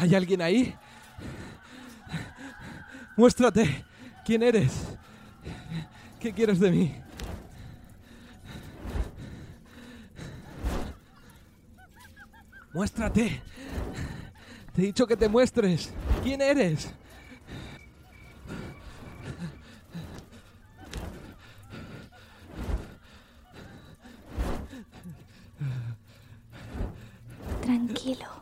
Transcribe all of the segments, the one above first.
¿Hay alguien ahí? Muéstrate. ¿Quién eres? ¿Qué quieres de mí? Muéstrate. Te he dicho que te muestres. ¿Quién eres? Tranquilo,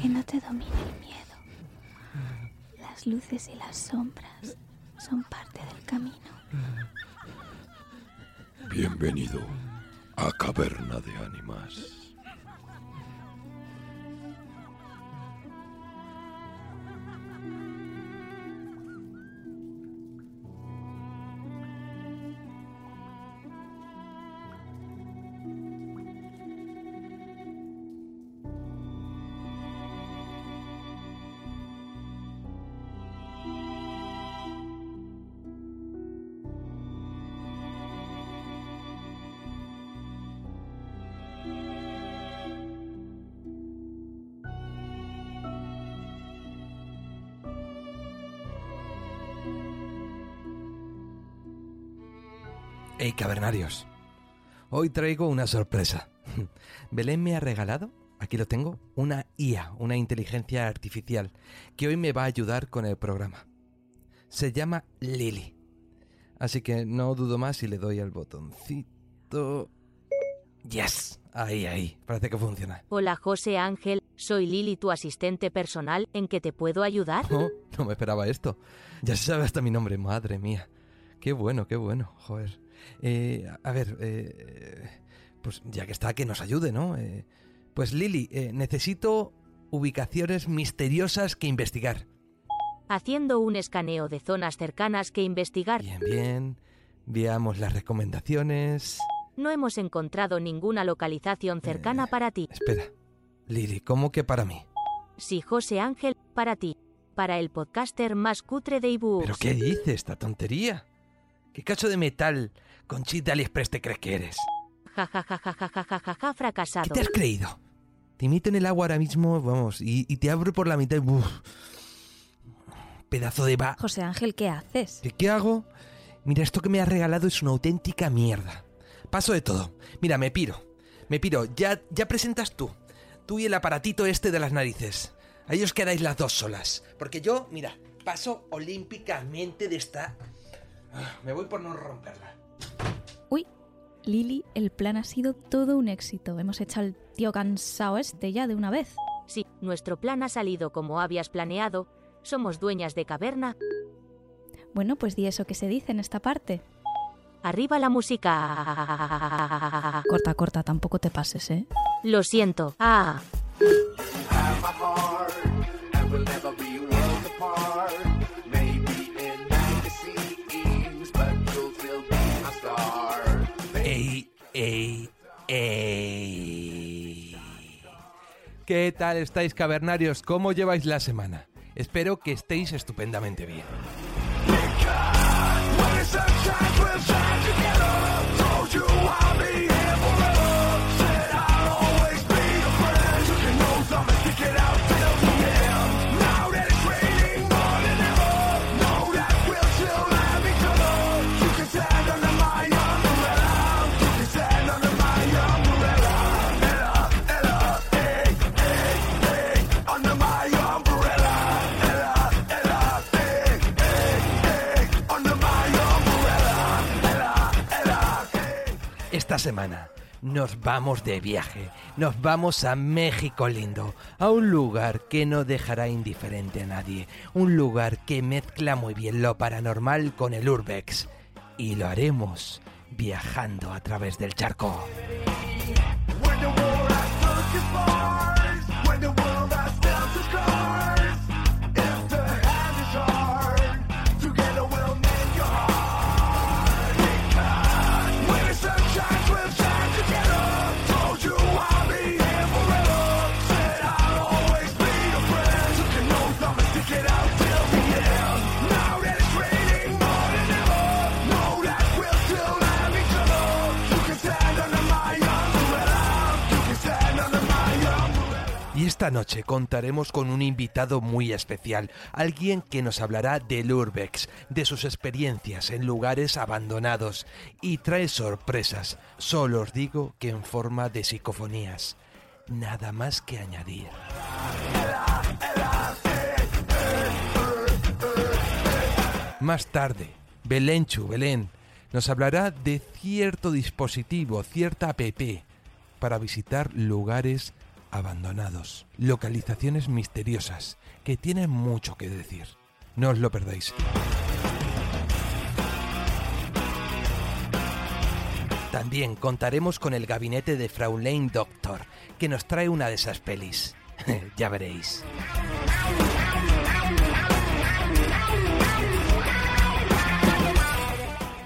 que no te domine el miedo. Las luces y las sombras son parte del camino. Bienvenido a Caverna de Ánimas. Hey, cavernarios. Hoy traigo una sorpresa. Belén me ha regalado, aquí lo tengo, una IA, una inteligencia artificial, que hoy me va a ayudar con el programa. Se llama Lily. Así que no dudo más y le doy al botoncito. Yes, ahí, ahí, parece que funciona. Hola José Ángel, soy Lili, tu asistente personal, ¿en qué te puedo ayudar? Oh, no me esperaba esto. Ya se sabe hasta mi nombre, madre mía. Qué bueno, qué bueno, joder. Eh, a ver, eh, pues ya que está, que nos ayude, ¿no? Eh, pues Lili, eh, necesito ubicaciones misteriosas que investigar. Haciendo un escaneo de zonas cercanas que investigar. Bien, bien. Veamos las recomendaciones. No hemos encontrado ninguna localización cercana para ti. Espera. Lili, ¿cómo que para mí? Sí, José Ángel, para ti. Para el podcaster más cutre de ebooks. ¿Pero qué dice esta tontería? ¿Qué cacho de metal Conchita AliExpress te crees que eres. Ja, ja, ja, ja, ja, ja, ja, ja, fracasado. ¿Qué te has creído? Te meto en el agua ahora mismo, vamos, y, te abro por la mitad y... Pedazo de va... José Ángel, ¿qué haces? ¿Qué, ¿Qué hago? Mira, esto que me has regalado es una auténtica mierda. Paso de todo. Mira, me piro. Me piro. Ya, ya presentas tú. Tú y el aparatito este de las narices. Ahí os quedáis las dos solas. Porque yo, mira, paso olímpicamente de esta... Ah, me voy por no romperla. Uy, Lili, el plan ha sido todo un éxito. Hemos echado al tío cansado este ya de una vez. Sí, nuestro plan ha salido como habías planeado. Somos dueñas de caverna. Bueno, pues di eso que se dice en esta parte. Arriba la música. Corta, corta, tampoco te pases, ¿eh? Lo siento. Ah. ¿Qué tal estáis, cavernarios? ¿Cómo lleváis la semana? Espero que estéis estupendamente bien. Semana nos vamos de viaje, nos vamos a México lindo, a un lugar que no dejará indiferente a nadie, un lugar que mezcla muy bien lo paranormal con el urbex. Y lo haremos viajando a través del charco. Esta noche contaremos con un invitado muy especial, alguien que nos hablará del Urbex, de sus experiencias en lugares abandonados y trae sorpresas, solo os digo que en forma de psicofonías. Nada más que añadir. Más tarde, Belenchu, Belén, nos hablará de cierto dispositivo, cierta app, para visitar lugares abandonados, localizaciones misteriosas, que tienen mucho que decir. No os lo perdáis. También contaremos con el gabinete de Fraulein Doctor, que nos trae una de esas pelis. ya veréis.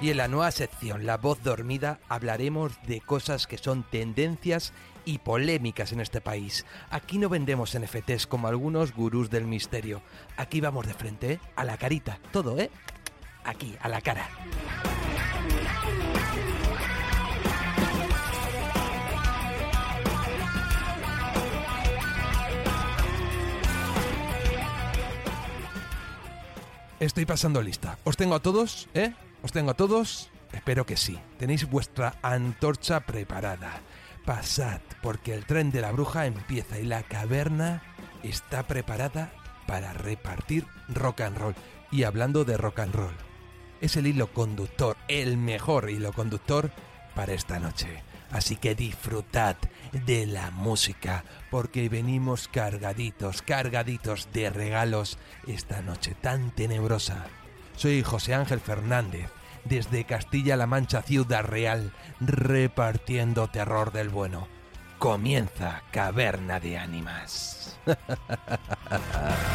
Y en la nueva sección, La voz dormida, hablaremos de cosas que son tendencias y polémicas en este país. Aquí no vendemos NFTs como algunos gurús del misterio. Aquí vamos de frente, ¿eh? a la carita, todo, ¿eh? Aquí, a la cara. Estoy pasando lista. ¿Os tengo a todos? ¿Eh? ¿Os tengo a todos? Espero que sí. Tenéis vuestra antorcha preparada. Pasad, porque el tren de la bruja empieza y la caverna está preparada para repartir rock and roll. Y hablando de rock and roll, es el hilo conductor, el mejor hilo conductor para esta noche. Así que disfrutad de la música, porque venimos cargaditos, cargaditos de regalos esta noche tan tenebrosa. Soy José Ángel Fernández, desde Castilla-La Mancha, Ciudad Real, repartiendo terror del bueno. Comienza Caverna de Ánimas.